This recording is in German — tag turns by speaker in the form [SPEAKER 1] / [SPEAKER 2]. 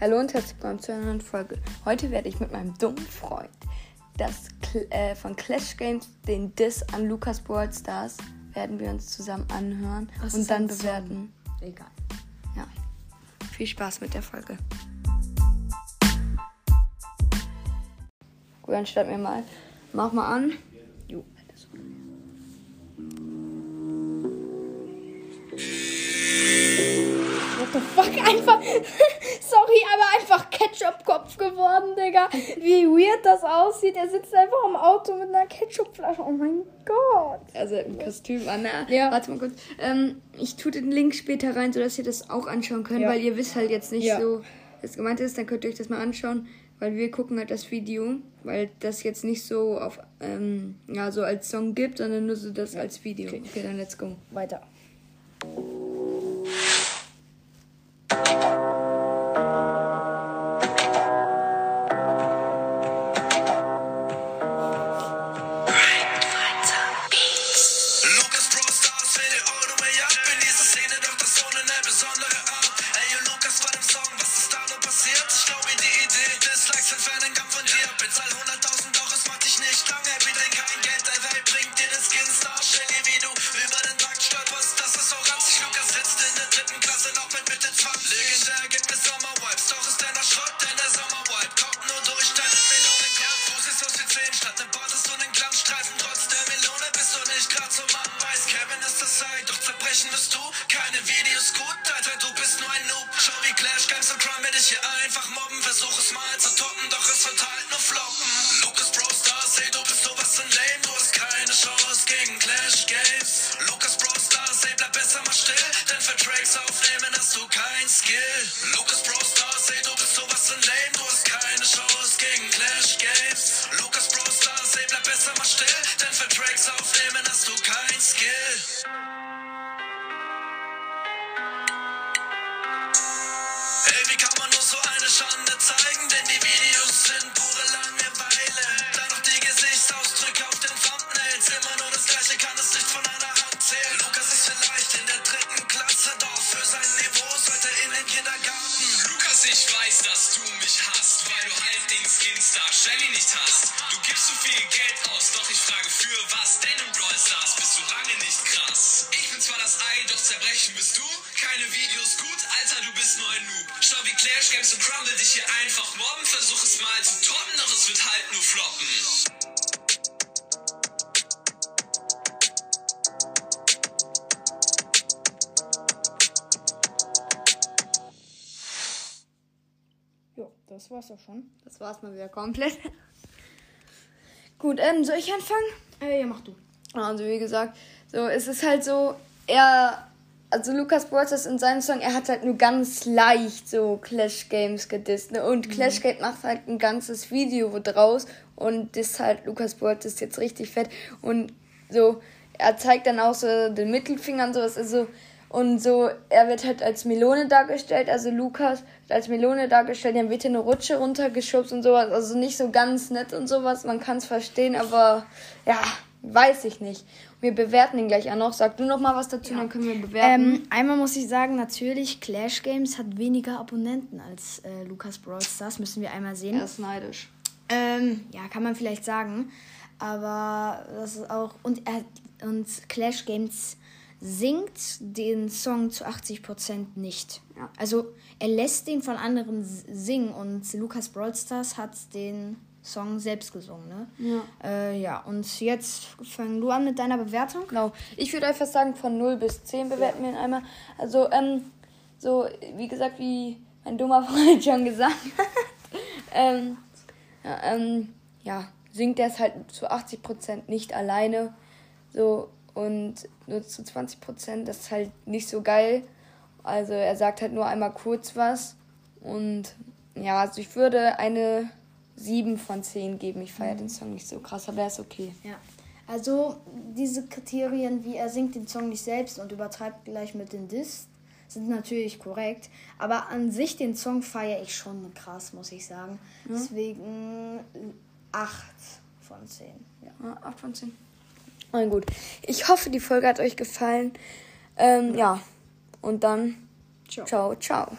[SPEAKER 1] Hallo und herzlich willkommen zu einer neuen Folge. Heute werde ich mit meinem dummen Freund das äh, von Clash Games den Diss an Lucas Brawl Stars werden wir uns zusammen anhören
[SPEAKER 2] Das
[SPEAKER 1] und dann bewerten.
[SPEAKER 2] Egal.
[SPEAKER 1] Ja. Viel Spaß mit der Folge. Gut, dann starten wir mal. Mach mal an. Jo.
[SPEAKER 2] What the fuck? Einfach. Aber einfach Ketchup-Kopf geworden, Digga. Wie weird das aussieht. Er sitzt einfach im Auto mit einer Ketchup-Flasche. Oh mein Gott.
[SPEAKER 1] Also ein Kostüm an. Ne?
[SPEAKER 2] Ja.
[SPEAKER 1] Warte mal kurz. Ähm, ich tue den Link später rein, sodass ihr das auch anschauen könnt,
[SPEAKER 2] Ja.
[SPEAKER 1] weil ihr wisst halt jetzt nicht
[SPEAKER 2] Ja.
[SPEAKER 1] so, was gemeint ist. Dann könnt ihr euch das mal anschauen, weil wir gucken halt das Video, weil das jetzt nicht so auf, ähm, ja, so als Song gibt, sondern nur so das als Video. Okay. dann let's go.
[SPEAKER 2] Weiter.
[SPEAKER 3] Idee, Dislikes entfernen kann von dir. Bezahl 100.000, doch es macht dich nicht lang. Ey, wir drehen kein Geld der Welt, bringt dir den Skin Star. Stell dir, wie du über den Takt stolperst, das ist so ranzig. Lukas sitzt in der dritten Klasse noch mit Mitte 20. Legendär gibt es Sommerwipes, doch ist noch Schrott, denn der Sommerwipe kommt nur durch deine Melonen. Ja, du siehst aus wie 10, statt nem Bart hast du einen Glanzstreifen. Trotz der Melone bist du nicht grad so Mann. Weiß, Kevin ist das Zeit, doch zerbrechen wirst du. Keine Videos gut, Alter, du bist nur ein Noob. Schau wie Clash Games und Crime dich hier einfach mobben. Versuch es mal zu toppen, doch es wird halt nur floppen. Lucas Bro Stars, ey, du bist sowas von lame. Du hast keine Chance gegen Clash Games. Lucas Bro Stars, ey, bleib besser mal still. Denn für Tracks aufnehmen hast du kein Skill. Lucas Bro Stars, ey, du bist sowas von lame. Du hast keine Chance gegen Clash Games. Lucas Bro Stars, ey, bleib besser mal still. Denn für Tracks aufnehmen hast du kein Skill. Wie kann man nur so eine Schande zeigen? Denn die Videos sind pure Langeweile. Da noch die Gesichtsausdrücke auf den Thumbnails. Immer nur das Gleiche, kann es nicht von einer Hand zählen. Lukas ist vielleicht in der dritten Klasse, doch für sein Niveau sollte in den Kindergarten.
[SPEAKER 4] Lukas, ich weiß, dass du mich hasst, weil du halt den Skinstar Shelly nicht hast. Du gibst so viel Geld aus, doch ich frage für was, denn im Brawl Stars bist du lange nicht krass. Ich bin zwar das Ei, doch zerbrechen bist du. Keine Videos gut, Schau wie Clash Games und Crumble dich hier einfach mobben. Versuch es mal zu toppen, doch es wird halt nur floppen.
[SPEAKER 2] Jo, das war's auch schon.
[SPEAKER 1] Das war's mal wieder komplett. Gut, ähm, soll ich anfangen?
[SPEAKER 2] Äh, ja, mach du.
[SPEAKER 1] Also wie gesagt, so es ist halt so, er, also Lukas Brawlers in seinem Song, er hat halt nur ganz leicht so Clash Games gedisst, ne? Und Clash Games macht halt ein ganzes Video draus und das halt Lukas Brawlers jetzt richtig fett. Und so, er zeigt dann auch so den Mittelfinger und sowas, also und so, er wird halt als Melone dargestellt, also Lukas wird als Melone dargestellt, dann wird hier eine Rutsche runtergeschubst und sowas, also nicht so ganz nett und sowas, man kann es verstehen, aber ja, weiß ich nicht. Wir bewerten ihn gleich auch noch. Sag du noch mal was dazu, dann können wir bewerten.
[SPEAKER 2] Ähm, einmal muss ich sagen, natürlich, Clash Games hat weniger Abonnenten als äh, Lukas Brawl Stars. Müssen wir einmal sehen.
[SPEAKER 1] er ist neidisch.
[SPEAKER 2] Ähm, ja, kann man vielleicht sagen. Aber das ist auch. Und, er, und Clash Games singt den Song zu 80% nicht.
[SPEAKER 1] Ja.
[SPEAKER 2] Also er lässt den von anderen singen und Lukas Brawl Stars hat den Song selbst gesungen, ne?
[SPEAKER 1] Ja.
[SPEAKER 2] Äh, ja, und jetzt fang du an mit deiner Bewertung.
[SPEAKER 1] Genau. Ich würde einfach sagen, von 0 bis 10 bewerten wir ihn einmal. Also, ähm, so, wie gesagt, wie mein dummer Freund schon gesagt hat, ähm, ja, ähm, ja, singt er es halt zu 80% nicht alleine. So, und nur zu 20%, das ist halt nicht so geil. Also, er sagt halt nur einmal kurz was. Und ja, also ich würde eine 7 von 10 geben. Ich feiere den Song nicht so krass, aber er ist okay.
[SPEAKER 2] Ja. Also diese Kriterien, wie er singt den Song nicht selbst und übertreibt gleich mit den Diss, sind natürlich korrekt. Aber an sich den Song feiere ich schon krass, muss ich sagen. Deswegen 8 von 10. Ja.
[SPEAKER 1] Ja, 8 von 10. Na gut. Ich hoffe, die Folge hat euch gefallen. Ähm, ja. Und dann
[SPEAKER 2] Ciao.
[SPEAKER 1] ciao, ciao.